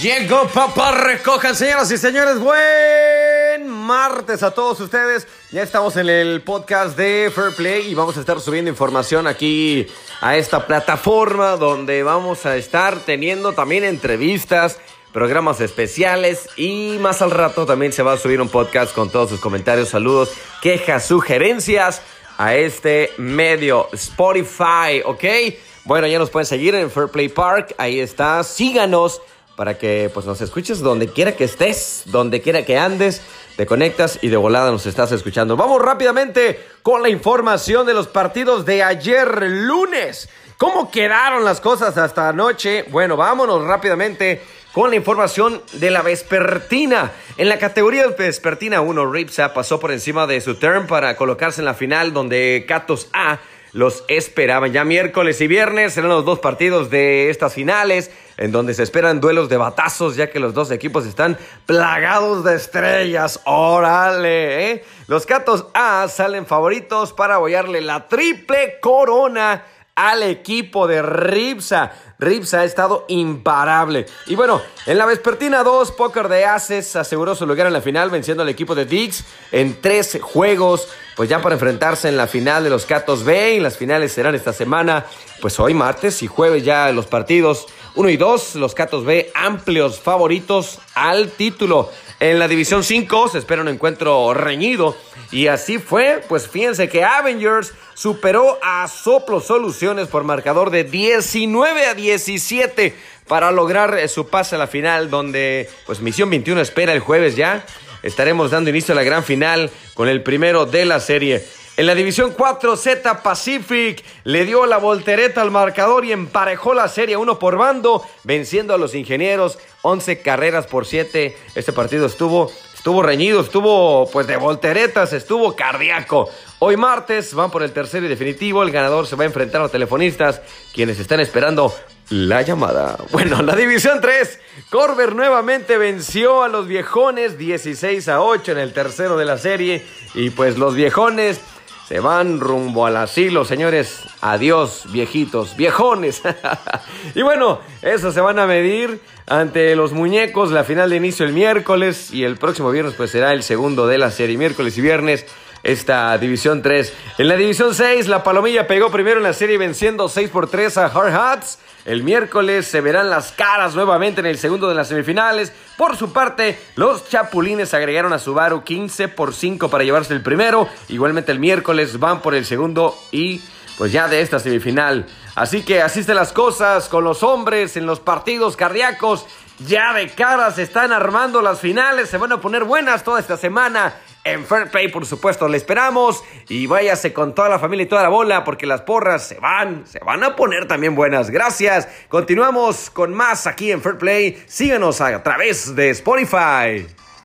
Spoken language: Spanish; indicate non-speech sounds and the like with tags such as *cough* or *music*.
Llegó papá, recojan señoras y señores, buen martes a todos ustedes. Ya estamos en el podcast de Fair Play y vamos a estar subiendo información aquí a esta plataforma donde vamos a estar teniendo también entrevistas, programas especiales y más al rato también se va a subir un podcast con todos sus comentarios, saludos, quejas, sugerencias a este medio Spotify, ¿ok? Bueno, ya nos pueden seguir en Fair Play Park, ahí está, síganos para que pues nos escuches donde quiera que estés, donde quiera que andes, te conectas y de volada nos estás escuchando. Vamos rápidamente con la información de los partidos de ayer lunes. ¿Cómo quedaron las cosas hasta anoche? Bueno, vámonos rápidamente con la información de la vespertina. En la categoría vespertina 1, Ripsa pasó por encima de su turn para colocarse en la final donde Catos A los esperaban. Ya miércoles y viernes serán los dos partidos de estas finales, en donde se esperan duelos de batazos, ya que los dos equipos están plagados de estrellas. ¡Órale! ¿eh? Los Catos A salen favoritos para apoyarle la triple corona al equipo de Ripsa. Ripsa ha estado imparable. Y bueno, en la vespertina 2, Poker de Aces aseguró su lugar en la final venciendo al equipo de Dix en tres juegos. Pues ya para enfrentarse en la final de los Catos B y las finales serán esta semana. Pues hoy martes y jueves ya los partidos 1 y 2, los Catos B amplios favoritos al título. En la División 5 se espera un encuentro reñido. Y así fue, pues fíjense que Avengers superó a Soplo Soluciones por marcador de 19 a 17 para lograr eh, su pase a la final, donde pues Misión 21 espera el jueves ya. Estaremos dando inicio a la gran final con el primero de la serie. En la división 4, Z Pacific le dio la voltereta al marcador y emparejó la serie uno por bando, venciendo a los ingenieros 11 carreras por 7. Este partido estuvo, estuvo reñido, estuvo pues de volteretas, estuvo cardíaco. Hoy martes van por el tercero y definitivo. El ganador se va a enfrentar a los telefonistas, quienes están esperando la llamada. *laughs* Bueno, la división 3. Corber nuevamente venció a los viejones 16 a 8 en el tercero de la serie. Y pues los viejones se van rumbo al asilo, señores. Adiós, viejitos, viejones. *laughs* y bueno, eso se van a medir ante los muñecos. La final de inicio el miércoles y el próximo viernes pues será el segundo de la serie. Miércoles y viernes esta división 3. En la división 6, la Palomilla pegó primero en la serie venciendo 6 por 3 a Hard Hats. El miércoles se verán las caras nuevamente en el segundo de las semifinales. Por su parte, los Chapulines agregaron a Subaru 15 por 5 para llevarse el primero. Igualmente el miércoles van por el segundo y pues ya de esta semifinal. Así que asisten las cosas con los hombres en los partidos cardíacos. Ya de cara se están armando las finales, se van a poner buenas toda esta semana. En Fair Play, por supuesto, le esperamos. Y váyase con toda la familia y toda la bola, porque las porras se van, se van a poner también buenas. Gracias. Continuamos con más aquí en Fair Play. Síganos a través de Spotify.